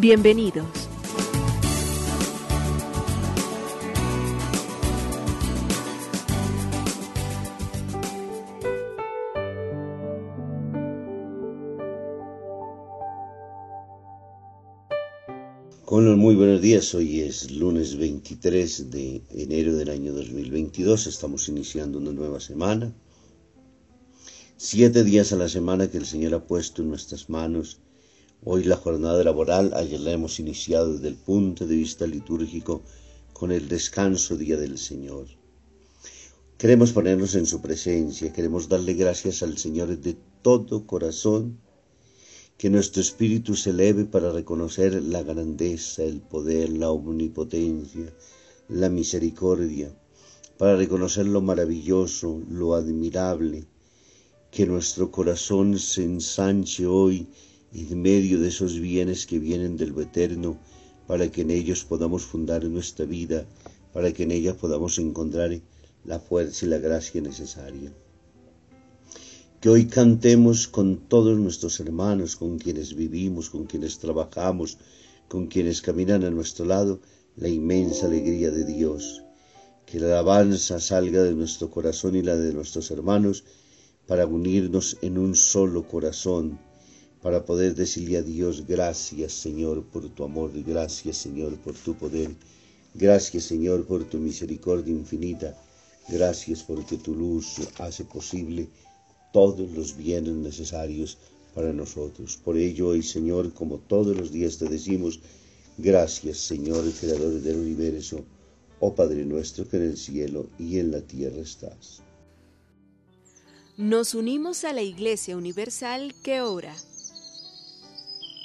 Bienvenidos. Con los muy buenos días, hoy es lunes 23 de enero del año 2022, estamos iniciando una nueva semana, siete días a la semana que el Señor ha puesto en nuestras manos, hoy la jornada laboral, ayer la hemos iniciado desde el punto de vista litúrgico con el descanso día del Señor. Queremos ponernos en su presencia, queremos darle gracias al Señor de todo corazón, que nuestro espíritu se eleve para reconocer la grandeza, el poder, la omnipotencia, la misericordia, para reconocer lo maravilloso, lo admirable, que nuestro corazón se ensanche hoy en medio de esos bienes que vienen del eterno, para que en ellos podamos fundar nuestra vida, para que en ellas podamos encontrar la fuerza y la gracia necesaria que hoy cantemos con todos nuestros hermanos, con quienes vivimos, con quienes trabajamos, con quienes caminan a nuestro lado, la inmensa alegría de Dios. Que la alabanza salga de nuestro corazón y la de nuestros hermanos para unirnos en un solo corazón, para poder decirle a Dios, gracias Señor por tu amor, gracias Señor por tu poder, gracias Señor por tu misericordia infinita, gracias porque tu luz hace posible todos los bienes necesarios para nosotros. Por ello hoy, Señor, como todos los días te decimos, gracias, Señor, Creador del universo, oh Padre nuestro que en el cielo y en la tierra estás. Nos unimos a la Iglesia Universal que ora.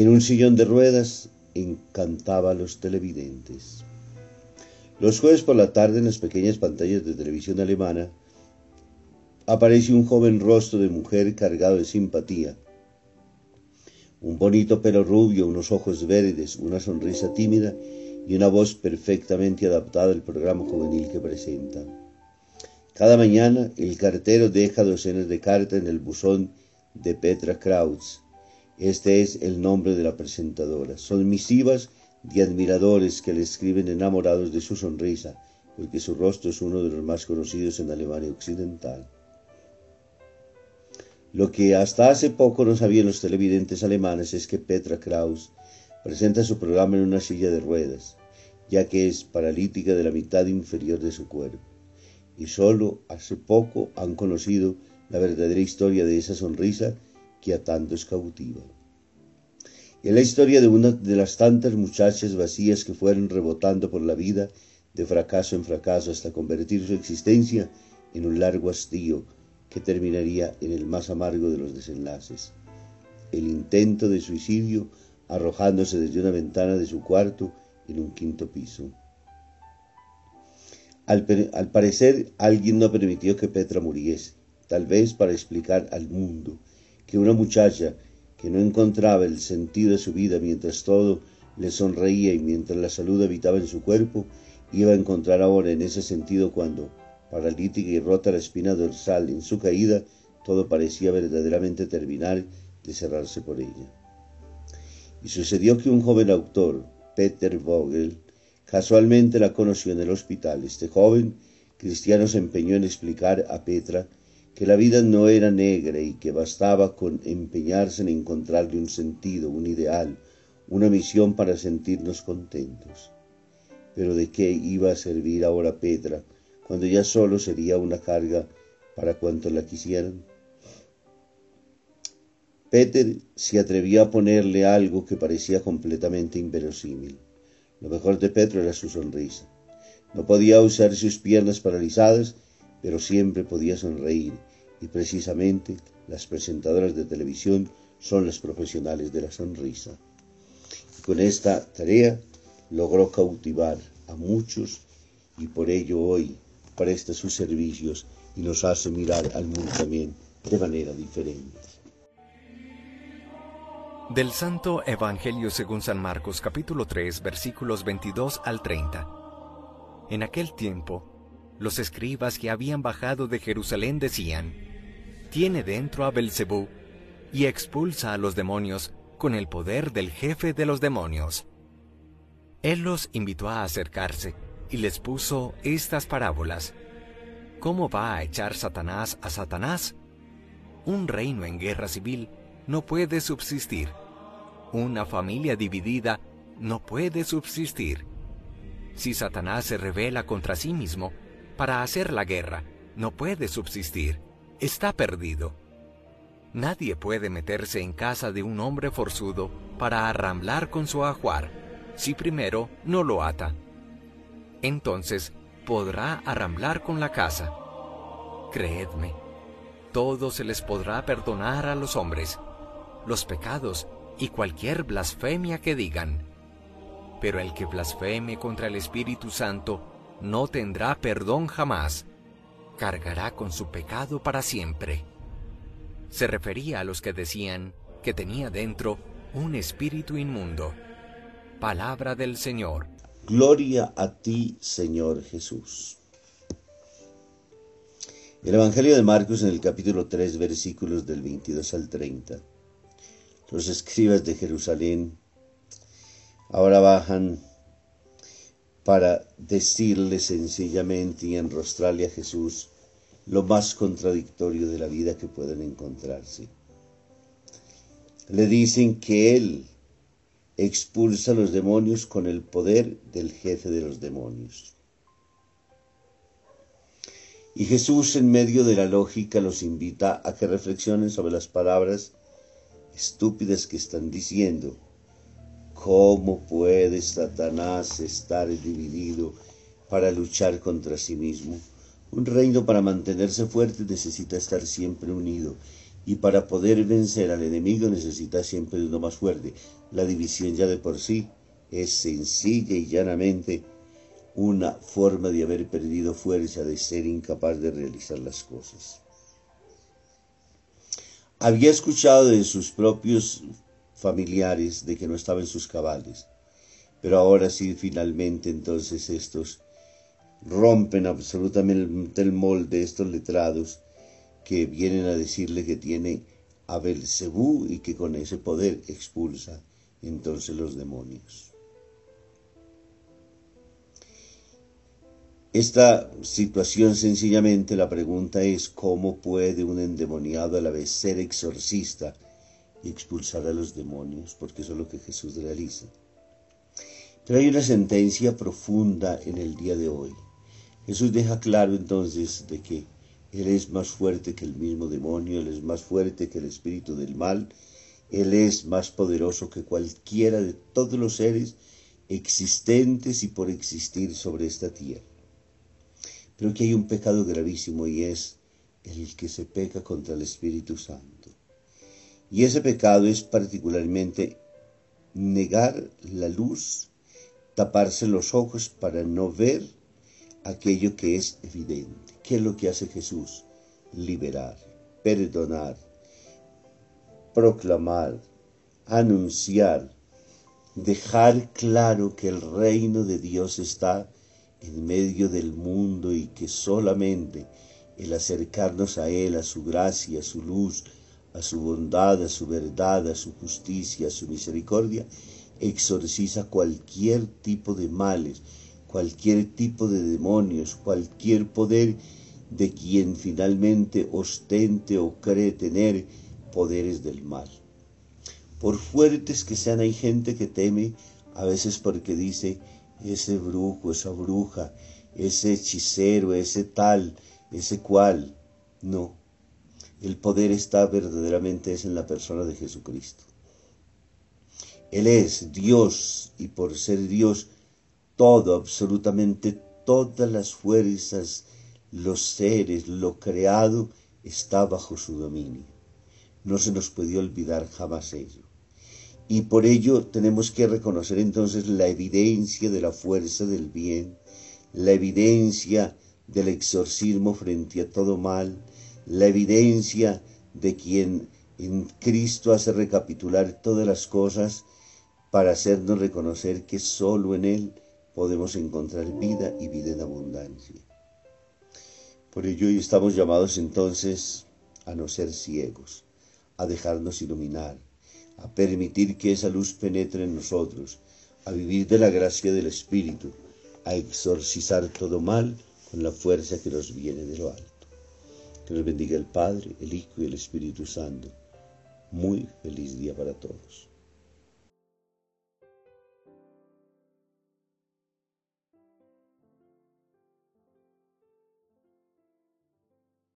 En un sillón de ruedas encantaba a los televidentes. Los jueves por la tarde en las pequeñas pantallas de televisión alemana aparece un joven rostro de mujer cargado de simpatía. Un bonito pelo rubio, unos ojos verdes, una sonrisa tímida y una voz perfectamente adaptada al programa juvenil que presenta. Cada mañana el cartero deja docenas de cartas en el buzón de Petra Krautz este es el nombre de la presentadora. Son misivas de admiradores que le escriben enamorados de su sonrisa, porque su rostro es uno de los más conocidos en Alemania Occidental. Lo que hasta hace poco no sabían los televidentes alemanes es que Petra Kraus presenta su programa en una silla de ruedas, ya que es paralítica de la mitad inferior de su cuerpo. Y solo hace poco han conocido la verdadera historia de esa sonrisa que a tantos cautiva. Es la historia de una de las tantas muchachas vacías que fueron rebotando por la vida de fracaso en fracaso hasta convertir su existencia en un largo hastío que terminaría en el más amargo de los desenlaces. El intento de suicidio arrojándose desde una ventana de su cuarto en un quinto piso. Al, parecer alguien no permitió que Petra muriese, tal vez para explicar al mundo que una muchacha que no encontraba el sentido de su vida mientras todo le sonreía y mientras la salud habitaba en su cuerpo, iba a encontrar ahora en ese sentido cuando, paralítica y rota la espina dorsal en su caída, todo parecía verdaderamente terminar de cerrarse por ella. Y sucedió que un joven autor, Peter Vogel, casualmente la conoció en el hospital. Este joven cristiano se empeñó en explicar a Petra que la vida no era negra y que bastaba con empeñarse en encontrarle un sentido, un ideal, una misión para sentirnos contentos. Pero ¿de qué iba a servir ahora Petra cuando ya solo sería una carga para cuantos la quisieran? Peter se atrevió a ponerle algo que parecía completamente inverosímil. Lo mejor de Petro era su sonrisa. No podía usar sus piernas paralizadas, pero siempre podía sonreír, y precisamente las presentadoras de televisión son las profesionales de la sonrisa. Y con esta tarea logró cautivar a muchos y por ello hoy presta sus servicios y nos hace mirar al mundo también de manera diferente. Del Santo Evangelio según San Marcos capítulo 3 versículos 22 al 30. En aquel tiempo, los escribas que habían bajado de Jerusalén decían, Tiene dentro a Belcebú y expulsa a los demonios con el poder del jefe de los demonios. Él los invitó a acercarse y les puso estas parábolas. ¿Cómo va a echar Satanás a Satanás? Un reino en guerra civil no puede subsistir. Una familia dividida no puede subsistir. Si Satanás se revela contra sí mismo para hacer la guerra, no puede subsistir. Está perdido. Nadie puede meterse en casa de un hombre forzudo para arramblar con su ajuar, si primero no lo ata. Entonces podrá arramblar con la casa. Creedme, todo se les podrá perdonar a los hombres, los pecados y cualquier blasfemia que digan. Pero el que blasfeme contra el Espíritu Santo no tendrá perdón jamás, cargará con su pecado para siempre. Se refería a los que decían que tenía dentro un espíritu inmundo. Palabra del Señor. Gloria a ti, Señor Jesús. El Evangelio de Marcos en el capítulo 3, versículos del 22 al 30 los escribas de Jerusalén ahora bajan para decirle sencillamente y enrostrarle a Jesús lo más contradictorio de la vida que pueden encontrarse. Le dicen que Él expulsa a los demonios con el poder del jefe de los demonios. Y Jesús en medio de la lógica los invita a que reflexionen sobre las palabras estúpidas que están diciendo, ¿cómo puede Satanás estar dividido para luchar contra sí mismo? Un reino para mantenerse fuerte necesita estar siempre unido y para poder vencer al enemigo necesita siempre uno más fuerte. La división ya de por sí es sencilla y llanamente una forma de haber perdido fuerza, de ser incapaz de realizar las cosas había escuchado de sus propios familiares de que no estaba en sus cabales, pero ahora sí finalmente entonces estos rompen absolutamente el molde estos letrados que vienen a decirle que tiene a Belcebú y que con ese poder expulsa entonces los demonios. Esta situación sencillamente la pregunta es cómo puede un endemoniado a la vez ser exorcista y expulsar a los demonios, porque eso es lo que Jesús realiza. Pero hay una sentencia profunda en el día de hoy. Jesús deja claro entonces de que Él es más fuerte que el mismo demonio, Él es más fuerte que el espíritu del mal, Él es más poderoso que cualquiera de todos los seres existentes y por existir sobre esta tierra. Creo que hay un pecado gravísimo y es el que se peca contra el Espíritu Santo. Y ese pecado es particularmente negar la luz taparse los ojos para no ver aquello que es evidente. ¿Qué es lo que hace Jesús? Liberar, perdonar, proclamar, anunciar, dejar claro que el reino de Dios está en medio del mundo y que solamente el acercarnos a Él, a su gracia, a su luz, a su bondad, a su verdad, a su justicia, a su misericordia, exorciza cualquier tipo de males, cualquier tipo de demonios, cualquier poder de quien finalmente ostente o cree tener poderes del mal. Por fuertes que sean, hay gente que teme a veces porque dice, ese brujo, esa bruja, ese hechicero, ese tal, ese cual. No, el poder está verdaderamente es en la persona de Jesucristo. Él es Dios y por ser Dios, todo, absolutamente todas las fuerzas, los seres, lo creado, está bajo su dominio. No se nos puede olvidar jamás ello. Y por ello tenemos que reconocer entonces la evidencia de la fuerza del bien, la evidencia del exorcismo frente a todo mal, la evidencia de quien en Cristo hace recapitular todas las cosas para hacernos reconocer que solo en Él podemos encontrar vida y vida en abundancia. Por ello hoy estamos llamados entonces a no ser ciegos, a dejarnos iluminar, a permitir que esa luz penetre en nosotros, a vivir de la gracia del Espíritu, a exorcizar todo mal con la fuerza que nos viene de lo alto. Que bendiga el Padre, el Hijo y el Espíritu Santo. Muy feliz día para todos.